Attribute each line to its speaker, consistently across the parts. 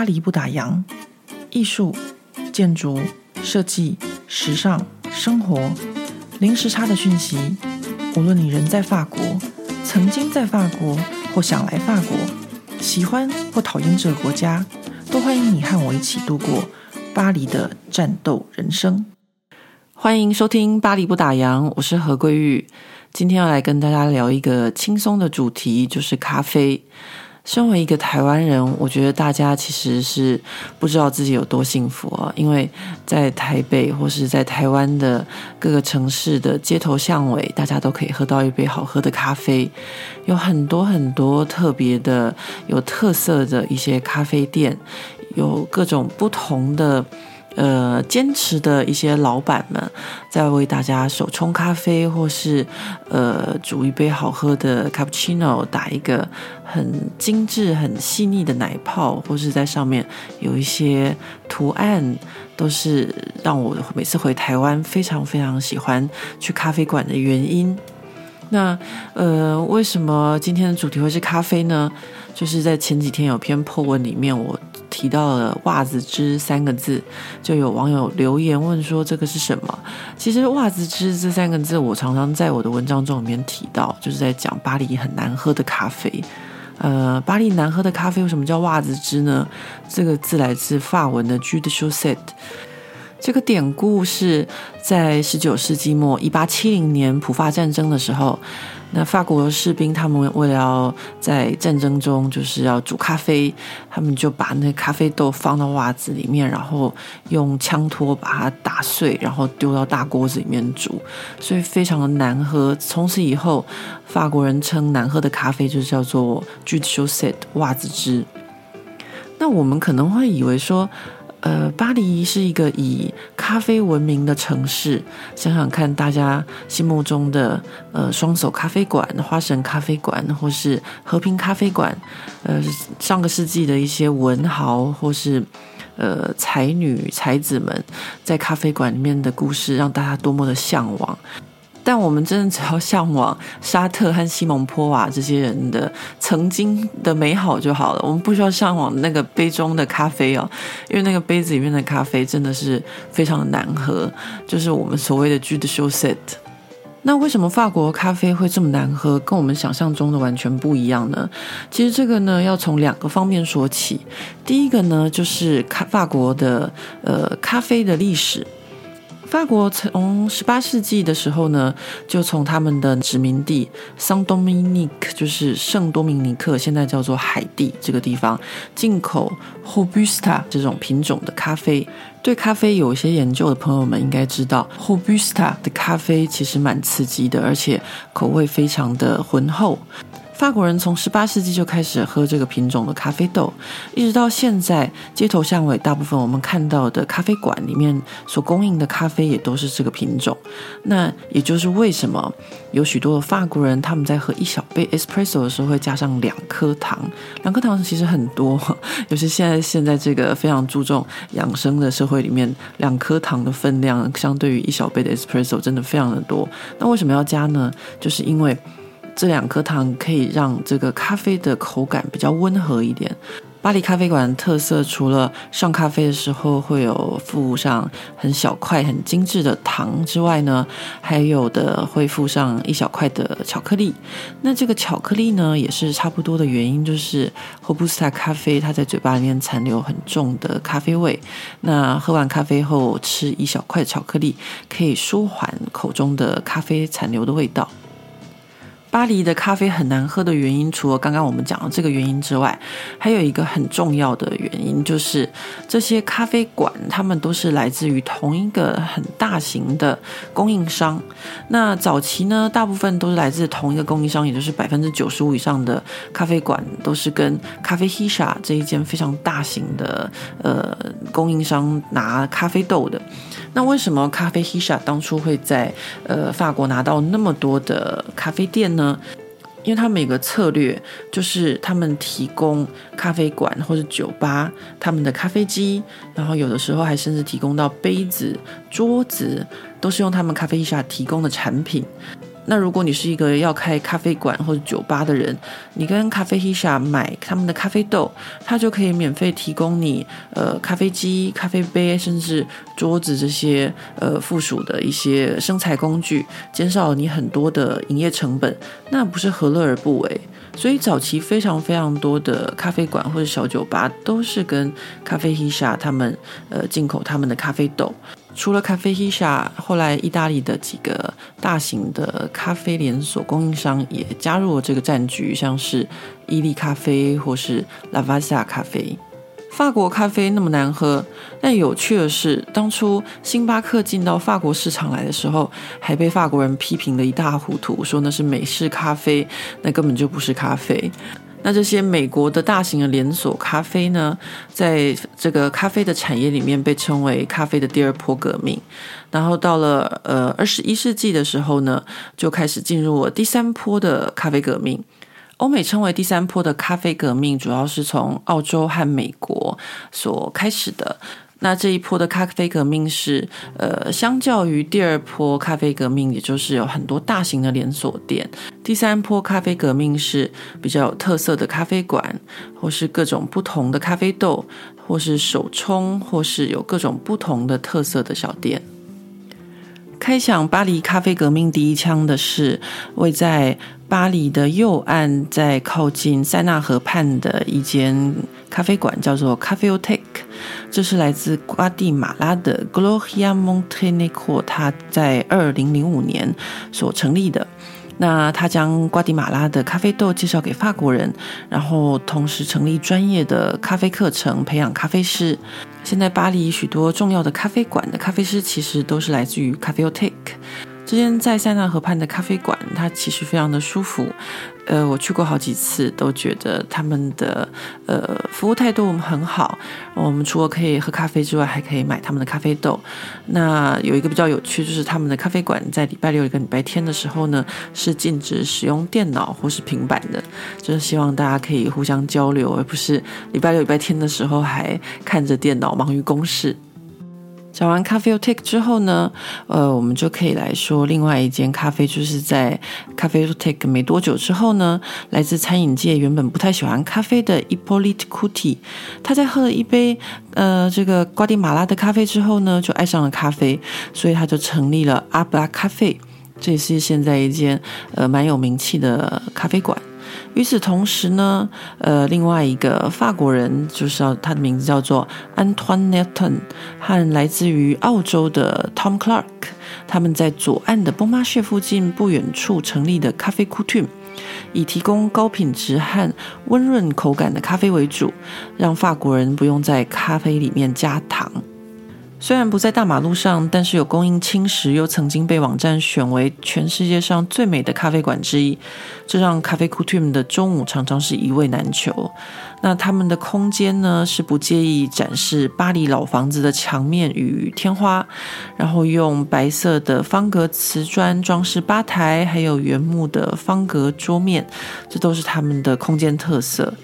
Speaker 1: 巴黎不打烊，艺术、建筑、设计、时尚、生活，零时差的讯息。无论你人在法国，曾经在法国，或想来法国，喜欢或讨厌这个国家，都欢迎你和我一起度过巴黎的战斗人生。欢迎收听《巴黎不打烊》，我是何桂玉。今天要来跟大家聊一个轻松的主题，就是咖啡。身为一个台湾人，我觉得大家其实是不知道自己有多幸福啊！因为在台北或是在台湾的各个城市的街头巷尾，大家都可以喝到一杯好喝的咖啡，有很多很多特别的、有特色的一些咖啡店，有各种不同的。呃，坚持的一些老板们在为大家手冲咖啡，或是呃煮一杯好喝的卡布奇诺，打一个很精致、很细腻的奶泡，或是在上面有一些图案，都是让我每次回台湾非常非常喜欢去咖啡馆的原因。那呃，为什么今天的主题会是咖啡呢？就是在前几天有篇 po 文里面，我。提到了“袜子汁”三个字，就有网友留言问说：“这个是什么？”其实“袜子汁”这三个字，我常常在我的文章中里面提到，就是在讲巴黎很难喝的咖啡。呃，巴黎难喝的咖啡为什么叫“袜子汁”呢？这个字来自法文的 “jus de chaussette”。这个典故是在十九世纪末，一八七零年普法战争的时候。那法国士兵他们为了要在战争中就是要煮咖啡，他们就把那咖啡豆放到袜子里面，然后用枪托把它打碎，然后丢到大锅子里面煮，所以非常的难喝。从此以后，法国人称难喝的咖啡就叫做 jus de chaussette 袜子汁。那我们可能会以为说。呃，巴黎是一个以咖啡闻名的城市。想想看，大家心目中的呃双手咖啡馆、花神咖啡馆，或是和平咖啡馆，呃，上个世纪的一些文豪或是呃才女才子们在咖啡馆里面的故事，让大家多么的向往。但我们真的只要向往沙特和西蒙波瓦这些人的曾经的美好就好了，我们不需要向往那个杯中的咖啡哦，因为那个杯子里面的咖啡真的是非常的难喝，就是我们所谓的 jus de chaussette。那为什么法国咖啡会这么难喝，跟我们想象中的完全不一样呢？其实这个呢，要从两个方面说起。第一个呢，就是咖法国的呃咖啡的历史。法国从十八世纪的时候呢，就从他们的殖民地圣多明尼克，就是圣多明尼克，现在叫做海地这个地方，进口 Hobusta 这种品种的咖啡。对咖啡有一些研究的朋友们应该知道，Hobusta 的咖啡其实蛮刺激的，而且口味非常的浑厚。法国人从十八世纪就开始喝这个品种的咖啡豆，一直到现在，街头巷尾大部分我们看到的咖啡馆里面所供应的咖啡也都是这个品种。那也就是为什么有许多的法国人他们在喝一小杯 espresso 的时候会加上两颗糖，两颗糖其实很多，尤其现在现在这个非常注重养生的社会里面，两颗糖的分量相对于一小杯的 espresso 真的非常的多。那为什么要加呢？就是因为。这两颗糖可以让这个咖啡的口感比较温和一点。巴黎咖啡馆的特色，除了上咖啡的时候会有附上很小块、很精致的糖之外呢，还有的会附上一小块的巧克力。那这个巧克力呢，也是差不多的原因，就是霍布斯塔咖啡它在嘴巴里面残留很重的咖啡味。那喝完咖啡后吃一小块巧克力，可以舒缓口中的咖啡残留的味道。巴黎的咖啡很难喝的原因，除了刚刚我们讲的这个原因之外，还有一个很重要的原因，就是这些咖啡馆他们都是来自于同一个很大型的供应商。那早期呢，大部分都是来自同一个供应商，也就是百分之九十五以上的咖啡馆都是跟咖啡 Hisa 这一间非常大型的呃供应商拿咖啡豆的。那为什么咖啡 Hisha 当初会在呃法国拿到那么多的咖啡店呢？因为他们有个策略，就是他们提供咖啡馆或者酒吧他们的咖啡机，然后有的时候还甚至提供到杯子、桌子，都是用他们咖啡一下提供的产品。那如果你是一个要开咖啡馆或者酒吧的人，你跟咖啡 Hisa 买他们的咖啡豆，他就可以免费提供你呃咖啡机、咖啡杯，甚至桌子这些呃附属的一些生财工具，减少你很多的营业成本，那不是何乐而不为？所以早期非常非常多的咖啡馆或者小酒吧都是跟咖啡 Hisa 他们呃进口他们的咖啡豆。除了咖啡 Hisha，后来意大利的几个大型的咖啡连锁供应商也加入了这个战局，像是伊利咖啡或是 Lavazza 咖啡。法国咖啡那么难喝，但有趣的是，当初星巴克进到法国市场来的时候，还被法国人批评得一塌糊涂，说那是美式咖啡，那根本就不是咖啡。那这些美国的大型的连锁咖啡呢，在这个咖啡的产业里面被称为咖啡的第二波革命。然后到了呃二十一世纪的时候呢，就开始进入了第三波的咖啡革命。欧美称为第三波的咖啡革命，主要是从澳洲和美国所开始的。那这一波的咖啡革命是，呃，相较于第二波咖啡革命，也就是有很多大型的连锁店。第三波咖啡革命是比较有特色的咖啡馆，或是各种不同的咖啡豆，或是手冲，或是有各种不同的特色的小店。开响巴黎咖啡革命第一枪的是位在巴黎的右岸，在靠近塞纳河畔的一间咖啡馆，叫做 Caféothèque。这是来自瓜地马拉的 Gloria Montenegro，他在二零零五年所成立的。那他将瓜地马拉的咖啡豆介绍给法国人，然后同时成立专业的咖啡课程，培养咖啡师。现在巴黎许多重要的咖啡馆的咖啡师，其实都是来自于 Caféothèque。这间在塞纳河畔的咖啡馆，它其实非常的舒服。呃，我去过好几次，都觉得他们的呃服务态度很好。我们除了可以喝咖啡之外，还可以买他们的咖啡豆。那有一个比较有趣，就是他们的咖啡馆在礼拜六礼拜天的时候呢，是禁止使用电脑或是平板的，就是希望大家可以互相交流，而不是礼拜六、礼拜天的时候还看着电脑忙于公事。讲完 Caféothèque 之后呢，呃，我们就可以来说另外一间咖啡，就是在 Caféothèque 没多久之后呢，来自餐饮界原本不太喜欢咖啡的 Hippolyte Couty，他在喝了一杯呃这个瓜地马拉的咖啡之后呢，就爱上了咖啡，所以他就成立了 Habla Café，这也是现在一间呃蛮有名气的咖啡馆。与此同时呢，呃，另外一个法国人，就是他的名字叫做 Antoine Nelton，和来自于澳洲的 Tom Clark，他们在左岸的 Bon Marché 附近不远处成立的 Café Coutume，以提供高品质和温润口感的咖啡为主，让法国人不用在咖啡里面加糖。虽然不在大马路上，但是有供应轻食，又曾经被网站选为全世界上最美的咖啡馆之一，这让 Café Coutume 的中午常常是一位难求。那他们的空间呢，是不介意展示巴黎老房子的墙面与天花，然后用白色的方格瓷砖装饰吧台，还有原木的方格桌面，这都是他们的空间特色。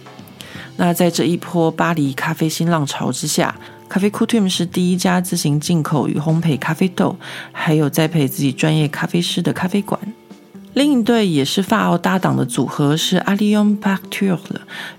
Speaker 1: 那在这一波巴黎咖啡新浪潮之下咖啡 Coutume 是第一家自行进口与烘焙咖啡豆，还有栽培自己专业咖啡师的咖啡馆。另一对也是法澳搭档的组合是 Allium Pacture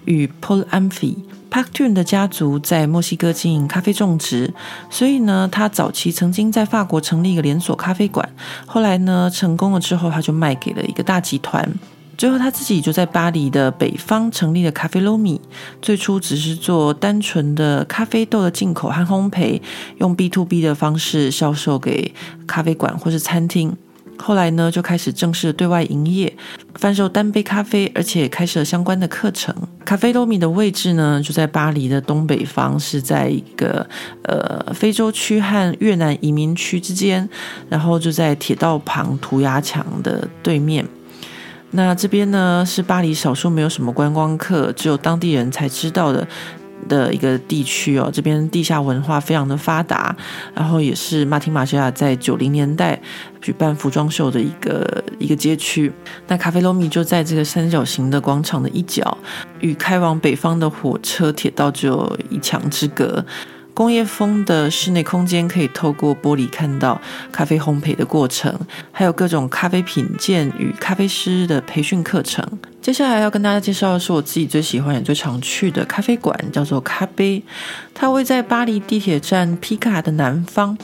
Speaker 1: 与 Paul Amphy。Pacture 的家族在墨西哥经营咖啡种植，所以呢，他早期曾经在法国成立一个连锁咖啡馆，后来呢，成功了之后，他就卖给了一个大集团。最后他自己就在巴黎的北方成立了咖啡罗米最初只是做单纯的咖啡豆的进口和烘焙，用 B to B 的方式销售给咖啡馆或是餐厅。后来呢，就开始正式对外营业，贩售单杯咖啡，而且开设相关的课程。咖啡罗米的位置呢，就在巴黎的东北方，是在一个呃非洲区和越南移民区之间，然后就在铁道旁涂鸦墙的对面。那这边呢，是巴黎少数没有什么观光客，只有当地人才知道的的一个地区哦。这边地下文化非常的发达，然后也是马丁玛西亚在九零年代举办服装秀的一个一个街区。那咖啡罗米就在这个三角形的广场的一角，与开往北方的火车铁道只有一墙之隔。工业风的室内空间可以透过玻璃看到咖啡烘焙的过程，还有各种咖啡品鉴与咖啡师的培训课程。接下来要跟大家介绍的是我自己最喜欢也最常去的咖啡馆，叫做咖啡，它位在巴黎地铁站皮卡的南方。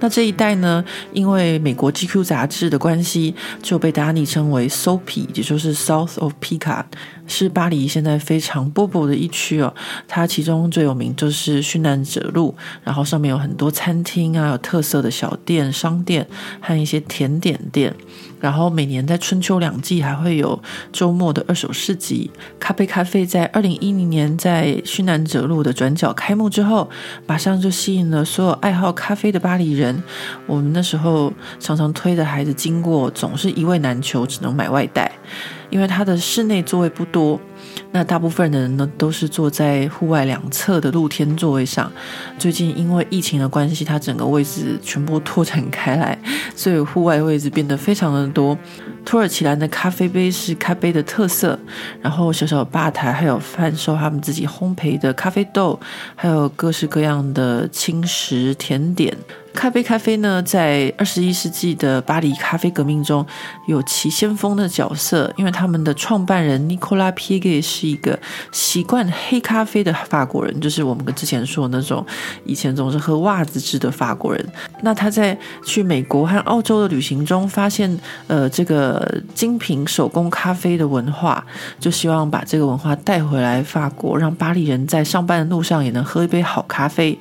Speaker 1: 那这一带呢，因为美国 GQ 杂志的关系，就被大家昵称为 SOPI，也就是 South of Picard，是巴黎现在非常波波的一区哦。它其中最有名就是殉难者路，然后上面有很多餐厅啊，有特色的小店、商店和一些甜点店。然后每年在春秋两季还会有周末的二手市集。咖啡咖啡在二零一零年在勋南者路的转角开幕之后，马上就吸引了所有爱好咖啡的巴黎人。我们那时候常常推着孩子经过，总是一位难求，只能买外带，因为它的室内座位不多。那大部分的人呢，都是坐在户外两侧的露天座位上。最近因为疫情的关系，它整个位置全部拓展开来，所以户外位置变得非常的多。土耳其蓝的咖啡杯是咖啡的特色，然后小小吧台还有贩售他们自己烘焙的咖啡豆，还有各式各样的轻食甜点。咖啡咖啡呢，在二十一世纪的巴黎咖啡革命中有其先锋的角色，因为他们的创办人尼古拉皮耶是是一个习惯黑咖啡的法国人，就是我们跟之前说的那种以前总是喝袜子汁的法国人。那他在去美国和澳洲的旅行中，发现呃这个精品手工咖啡的文化，就希望把这个文化带回来法国，让巴黎人在上班的路上也能喝一杯好咖啡。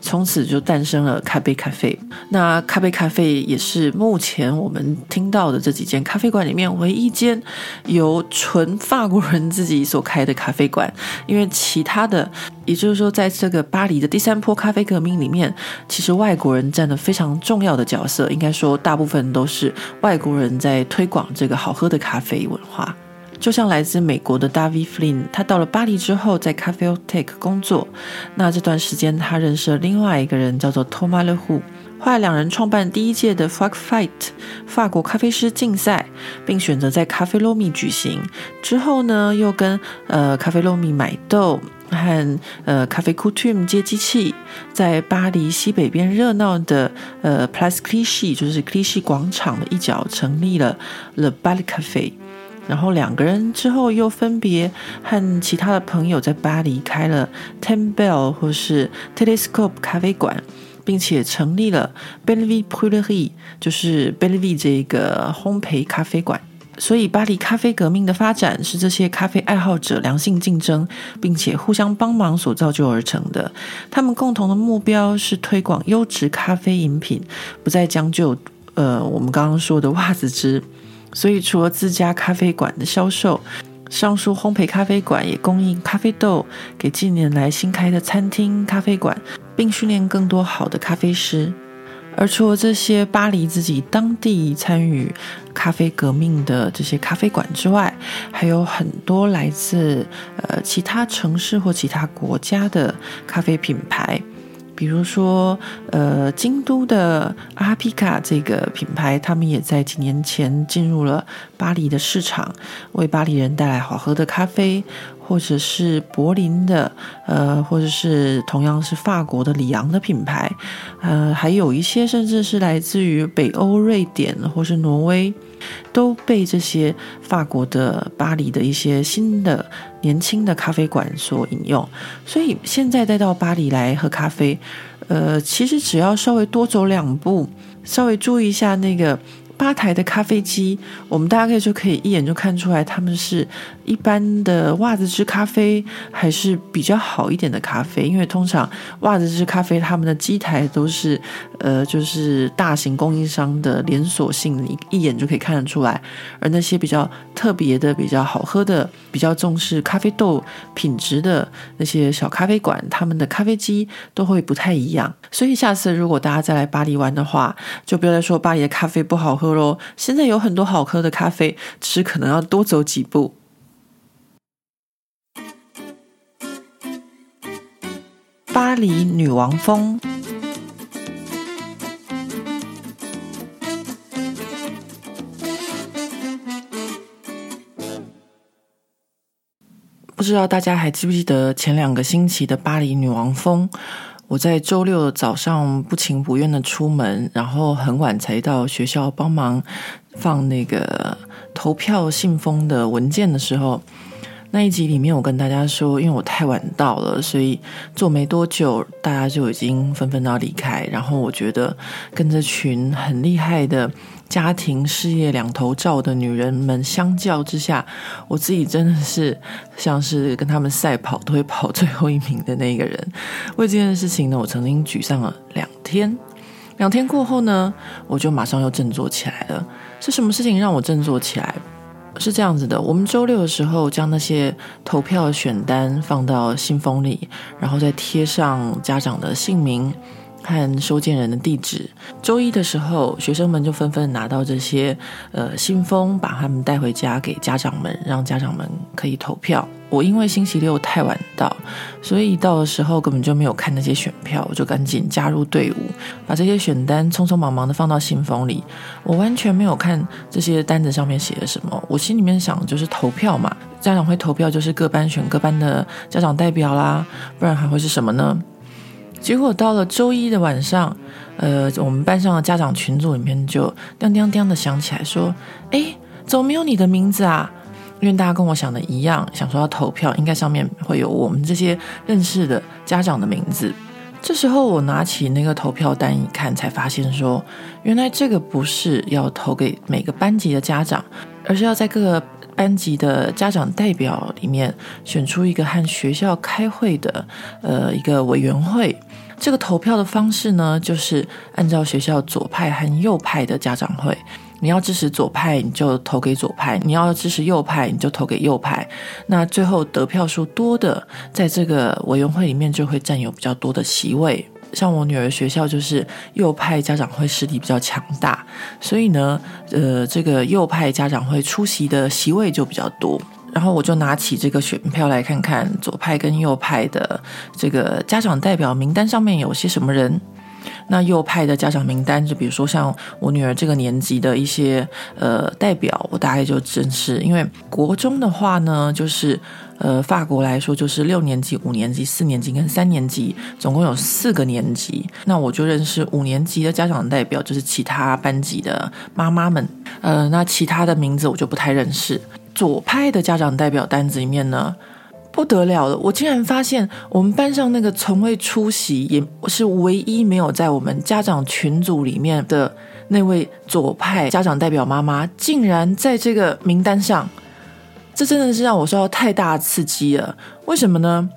Speaker 1: 从此就诞生了咖啡咖啡。那咖啡咖啡也是目前我们听到的这几间咖啡馆里面唯一间由纯法国人自己所开的咖啡馆，因为其他的，也就是说，在这个巴黎的第三波咖啡革命里面，其实外国人占了非常重要的角色。应该说，大部分都是外国人在推广这个好喝的咖啡文化。就像来自美国的 Davi Flynn，他到了巴黎之后，在 Caféothèque 工作。那这段时间，他认识了另外一个人，叫做 Thomas Le Hou。后来，两人创办第一届的 Fuck Fight 法国咖啡师竞赛，并选择在 Café Lamy 举行。之后呢，又跟呃 Café Lamy 买豆和呃 Café Coutume 接机器，在巴黎西北边热闹的呃 Place Clichy，就是 Clichy 广场的一角，成立了 Le Bal cafe。然后两个人之后又分别和其他的朋友在巴黎开了 Ten Bell 或是 Telescope 咖啡馆，并且成立了 Belleville p u l e r i e 就是 Belleville 这个烘焙咖啡馆。所以巴黎咖啡革命的发展是这些咖啡爱好者良性竞争，并且互相帮忙所造就而成的。他们共同的目标是推广优质咖啡饮品，不再将就呃我们刚刚说的袜子汁。所以，除了自家咖啡馆的销售，上述烘焙咖啡馆也供应咖啡豆给近年来新开的餐厅、咖啡馆，并训练更多好的咖啡师。而除了这些巴黎自己当地参与咖啡革命的这些咖啡馆之外，还有很多来自呃其他城市或其他国家的咖啡品牌。比如说，呃，京都的阿皮卡这个品牌，他们也在几年前进入了巴黎的市场，为巴黎人带来好喝的咖啡。或者是柏林的，呃，或者是同样是法国的里昂的品牌，呃，还有一些甚至是来自于北欧瑞典或是挪威，都被这些法国的巴黎的一些新的年轻的咖啡馆所引用。所以现在再到巴黎来喝咖啡，呃，其实只要稍微多走两步，稍微注意一下那个。吧台的咖啡机，我们大概就可以一眼就看出来，他们是一般的袜子汁咖啡，还是比较好一点的咖啡。因为通常袜子汁咖啡他们的机台都是呃，就是大型供应商的连锁性，一一眼就可以看得出来。而那些比较特别的、比较好喝的、比较重视咖啡豆品质的那些小咖啡馆，他们的咖啡机都会不太一样。所以下次如果大家再来巴黎玩的话，就不要再说巴黎的咖啡不好喝。现在有很多好喝的咖啡，只是可能要多走几步。巴黎女王蜂，不知道大家还记不记得前两个星期的巴黎女王风？
Speaker 2: 我在周六早上不情不愿的出门，然后很晚才到学校帮忙放那个投票信封的文件的时候。那一集里面，我跟大家说，因为我太晚到了，所以做没多久，大家就已经纷纷要离开。然后我觉得跟这群很厉害的家庭事业两头照的女人们相较之下，我自己真的是像是跟他们赛跑都会跑最后一名的那个人。为这件事情呢，我曾经沮丧了两天。两天过后呢，我就马上又振作起来了。是什么事情让我振作起来？是这样子的，我们周六的时候将那些投票选单放到信封里，然后再贴上家长的姓名。和收件人的地址。周一的时候，学生们就纷纷拿到这些呃信封，把他们带回家给家长们，让家长们可以投票。我因为星期六太晚到，所以到的时候根本就没有看那些选票，我就赶紧加入队伍，把这些选单匆匆忙忙的放到信封里。我完全没有看这些单子上面写了什么，我心里面想就是投票嘛，家长会投票就是各班选各班的家长代表啦，不然还会是什么呢？结果到了周一的晚上，呃，我们班上的家长群组里面就叮叮叮的响起来说：“诶，怎么没有你的名字啊？”因为大家跟我想的一样，想说要投票，应该上面会有我们这些认识的家长的名字。这时候我拿起那个投票单一看，才发现说，原来这个不是要投给每个班级的家长，而是要在各个班级的家长代表里面选出一个和学校开会的呃一个委员会。这个投票的方式呢，就是按照学校左派和右派的家长会。你要支持左派，你就投给左派；你要支持右派，你就投给右派。那最后得票数多的，在这个委员会里面就会占有比较多的席位。像我女儿学校就是右派家长会势力比较强大，所以呢，呃，这个右派家长会出席的席位就比较多。然后我就拿起这个选票来看看左派跟右派的这个家长代表名单上面有些什么人。那右派的家长名单，就比如说像我女儿这个年级的一些呃代表，我大概就认识。因为国中的话呢，就是呃法国来说，就是六年级、五年级、四年级跟三年级，总共有四个年级。那我就认识五年级的家长代表，就是其他班级的妈妈们。呃，那其他的名字我就不太认识。左派的家长代表单子里面呢，不得了了！我竟然发现，我们班上那个从未出席，也是唯一没有在我们家长群组里面的那位左派家长代表妈妈，竟然在这个名单上。这真的是让我受到太大刺激了。为什么呢？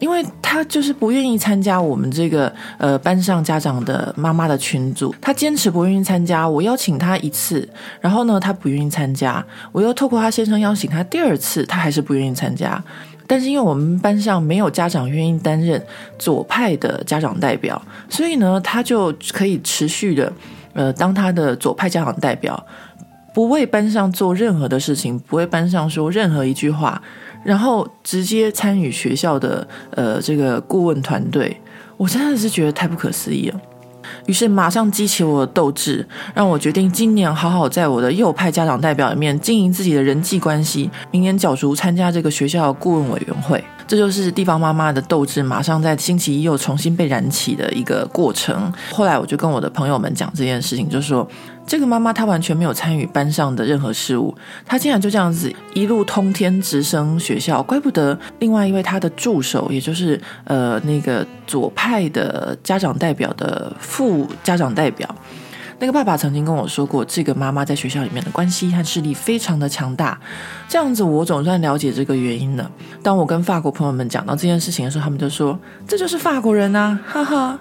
Speaker 2: 因为他就是不愿意参加我们这个呃班上家长的妈妈的群组，他坚持不愿意参加。我邀请他一次，然后呢，他不愿意参加。我又透过他先生邀请他第二次，他还是不愿意参加。但是因为我们班上没有家长愿意担任左派的家长代表，所以呢，他就可以持续的，呃，当他的左派家长代表，不为班上做任何的事情，不为班上说任何一句话，然后直接参与学校的呃这个顾问团队，我真的是觉得太不可思议了。于是马上激起我的斗志，让我决定今年好好在我的右派家长代表里面经营自己的人际关系，明年角逐参加这个学校顾问委员会。这就是地方妈妈的斗志，马上在星期一又重新被燃起的一个过程。后来我就跟我的朋友们讲这件事情，就说这个妈妈她完全没有参与班上的任何事务，她竟然就这样子一路通天直升学校，怪不得另外一位她的助手，也就是呃那个左派的家长代表的副家长代表。那个爸爸曾经跟我说过，这个妈妈在学校里面的关系和势力非常的强大，这样子我总算了解这个原因了。当我跟法国朋友们讲到这件事情的时候，他们就说：“这就是法国人啊，哈哈。”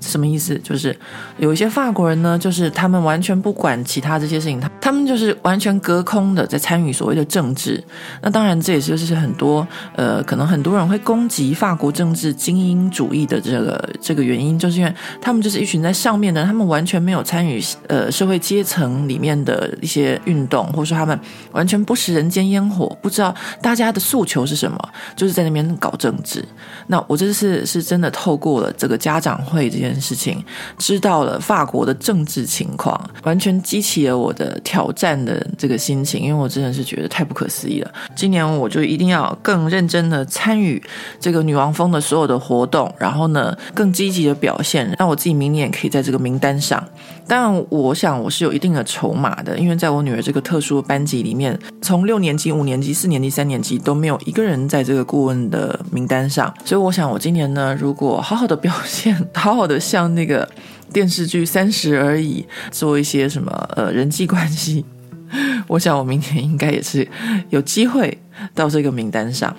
Speaker 2: 什么意思？就是有一些法国人呢，就是他们完全不管其他这些事情，他他们就是完全隔空的在参与所谓的政治。那当然，这也是就是很多呃，可能很多人会攻击法国政治精英主义的这个这个原因，就是因为他们就是一群在上面的，他们完全没有参与呃社会阶层里面的一些运动，或者说他们完全不食人间烟火，不知道大家的诉求是什么，就是在那边搞政治。那我这次是真的透过了这个家长会这些件事情，知道了法国的政治情况，完全激起了我的挑战的这个心情，因为我真的是觉得太不可思议了。今年我就一定要更认真的参与这个女王峰的所有的活动，然后呢，更积极的表现，让我自己明年可以在这个名单上。但，我想我是有一定的筹码的，因为在我女儿这个特殊的班级里面，从六年级、五年级、四年级、三年级都没有一个人在这个顾问的名单上，所以我想我今年呢，如果好好的表现，好好的像那个。电视剧《三十而已》做一些什么呃人际关系，我想我明年应该也是有机会到这个名单上。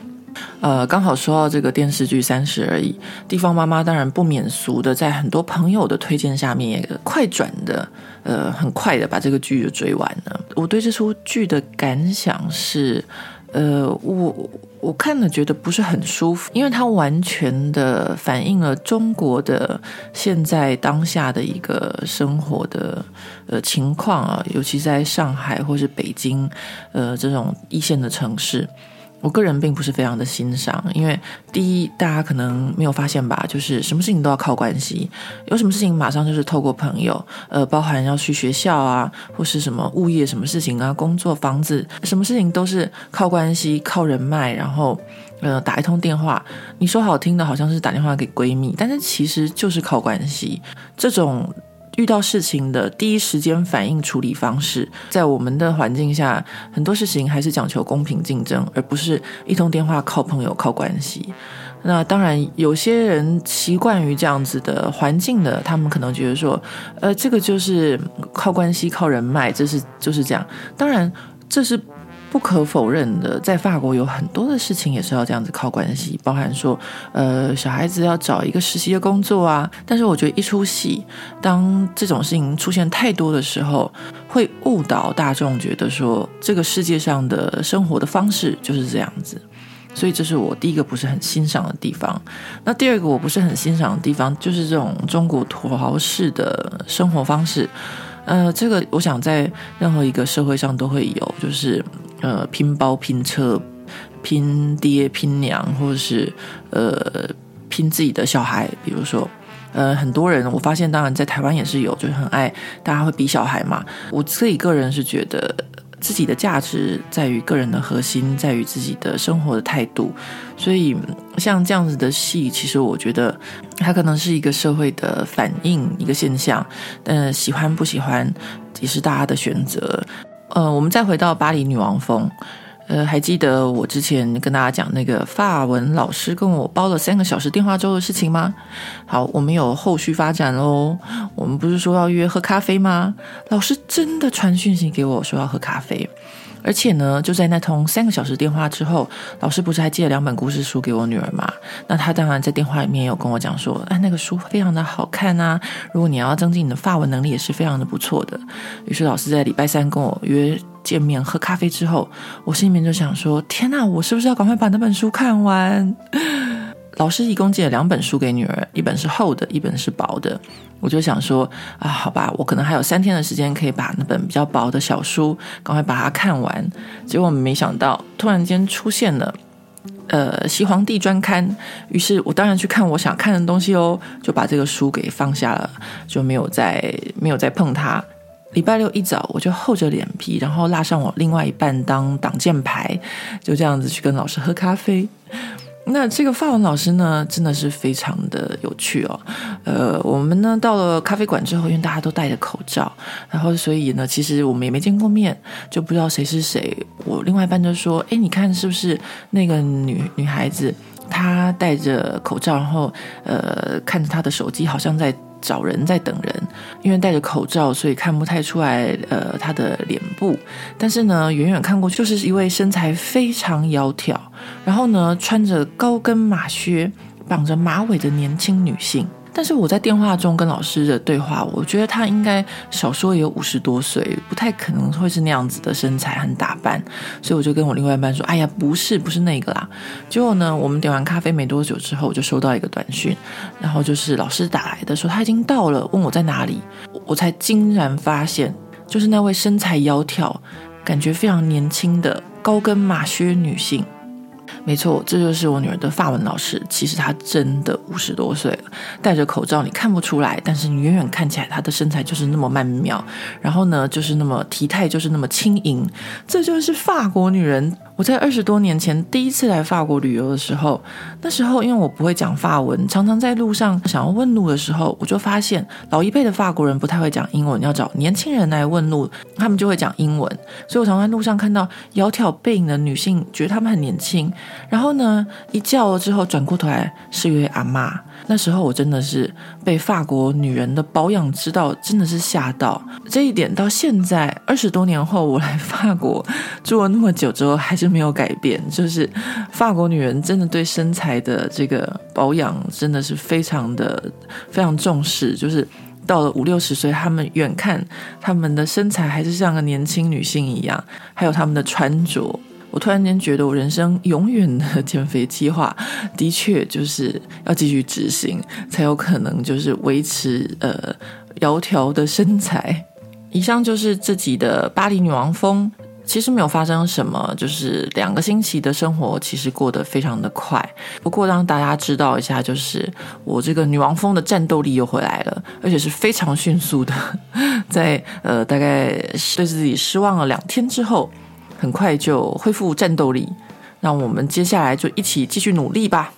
Speaker 2: 呃，刚好说到这个电视剧《三十而已》，地方妈妈当然不免俗的，在很多朋友的推荐下面，也快转的呃很快的把这个剧就追完了。我对这出剧的感想是。呃，我我看了觉得不是很舒服，因为它完全的反映了中国的现在当下的一个生活的呃情况啊，尤其在上海或是北京，呃这种一线的城市。我个人并不是非常的欣赏，因为第一，大家可能没有发现吧，就是什么事情都要靠关系，有什么事情马上就是透过朋友，呃，包含要去学校啊，或是什么物业什么事情啊，工作、房子，什么事情都是靠关系、靠人脉，然后呃打一通电话，你说好听的好像是打电话给闺蜜，但是其实就是靠关系，这种。遇到事情的第一时间反应处理方式，在我们的环境下，很多事情还是讲求公平竞争，而不是一通电话靠朋友靠关系。那当然，有些人习惯于这样子的环境的，他们可能觉得说，呃，这个就是靠关系靠人脉，这是就是这样。当然，这是。不可否认的，在法国有很多的事情也是要这样子靠关系，包含说，呃，小孩子要找一个实习的工作啊。但是我觉得一出戏，当这种事情出现太多的时候，会误导大众，觉得说这个世界上的生活的方式就是这样子。所以这是我第一个不是很欣赏的地方。那第二个我不是很欣赏的地方，就是这种中国土豪式的生活方式。呃，这个我想在任何一个社会上都会有，就是。呃，拼包拼车，拼爹拼娘，或者是呃拼自己的小孩。比如说，呃，很多人我发现，当然在台湾也是有，就是很爱大家会比小孩嘛。我自己个人是觉得，自己的价值在于个人的核心，在于自己的生活的态度。所以，像这样子的戏，其实我觉得它可能是一个社会的反应，一个现象。但喜欢不喜欢也是大家的选择。呃，我们再回到巴黎女王风，呃，还记得我之前跟大家讲那个法文老师跟我煲了三个小时电话粥的事情吗？好，我们有后续发展喽。我们不是说要约喝咖啡吗？老师真的传讯息给我说要喝咖啡。而且呢，就在那通三个小时电话之后，老师不是还寄了两本故事书给我女儿吗？那她当然在电话里面有跟我讲说，哎，那个书非常的好看啊，如果你要增进你的发文能力，也是非常的不错的。于是老师在礼拜三跟我约见面喝咖啡之后，我心里面就想说，天哪，我是不是要赶快把那本书看完？老师一共借了两本书给女儿，一本是厚的，一本是薄的。我就想说啊，好吧，我可能还有三天的时间可以把那本比较薄的小书赶快把它看完。结果没想到，突然间出现了呃《西皇帝专刊》，于是我当然去看我想看的东西哦，就把这个书给放下了，就没有再没有再碰它。礼拜六一早，我就厚着脸皮，然后拉上我另外一半当挡箭牌，就这样子去跟老师喝咖啡。那这个发文老师呢，真的是非常的有趣哦。呃，我们呢到了咖啡馆之后，因为大家都戴着口罩，然后所以呢，其实我们也没见过面，就不知道谁是谁。我另外一半就说：“哎，你看是不是那个女女孩子？她戴着口罩，然后呃看着她的手机，好像在。”找人在等人，因为戴着口罩，所以看不太出来呃他的脸部。但是呢，远远看过去就是一位身材非常窈窕，然后呢穿着高跟马靴、绑着马尾的年轻女性。但是我在电话中跟老师的对话，我觉得他应该少说也有五十多岁，不太可能会是那样子的身材和打扮，所以我就跟我另外一半说：“哎呀，不是，不是那个啦。”结果呢，我们点完咖啡没多久之后，我就收到一个短讯，然后就是老师打来的，说他已经到了，问我在哪里，我才惊然发现，就是那位身材窈窕、感觉非常年轻的高跟马靴女性。没错，这就是我女儿的法文老师。其实她真的五十多岁了，戴着口罩你看不出来，但是你远远看起来她的身材就是那么曼妙，然后呢，就是那么体态，就是那么轻盈。这就是法国女人。我在二十多年前第一次来法国旅游的时候，那时候因为我不会讲法文，常常在路上想要问路的时候，我就发现老一辈的法国人不太会讲英文，要找年轻人来问路，他们就会讲英文。所以我常常在路上看到窈窕背影的女性，觉得她们很年轻。然后呢，一叫了之后转过头来是一位阿嬷。那时候我真的是被法国女人的保养之道真的是吓到。这一点到现在二十多年后，我来法国住了那么久之后还是没有改变。就是法国女人真的对身材的这个保养真的是非常的非常重视。就是到了五六十岁，她们远看她们的身材还是像个年轻女性一样，还有她们的穿着。我突然间觉得，我人生永远的减肥计划，的确就是要继续执行，才有可能就是维持呃窈窕的身材。以上就是自己的巴黎女王风，其实没有发生什么，就是两个星期的生活其实过得非常的快。不过让大家知道一下，就是我这个女王风的战斗力又回来了，而且是非常迅速的，在呃大概对自己失望了两天之后。很快就恢复战斗力，那我们接下来就一起继续努力吧。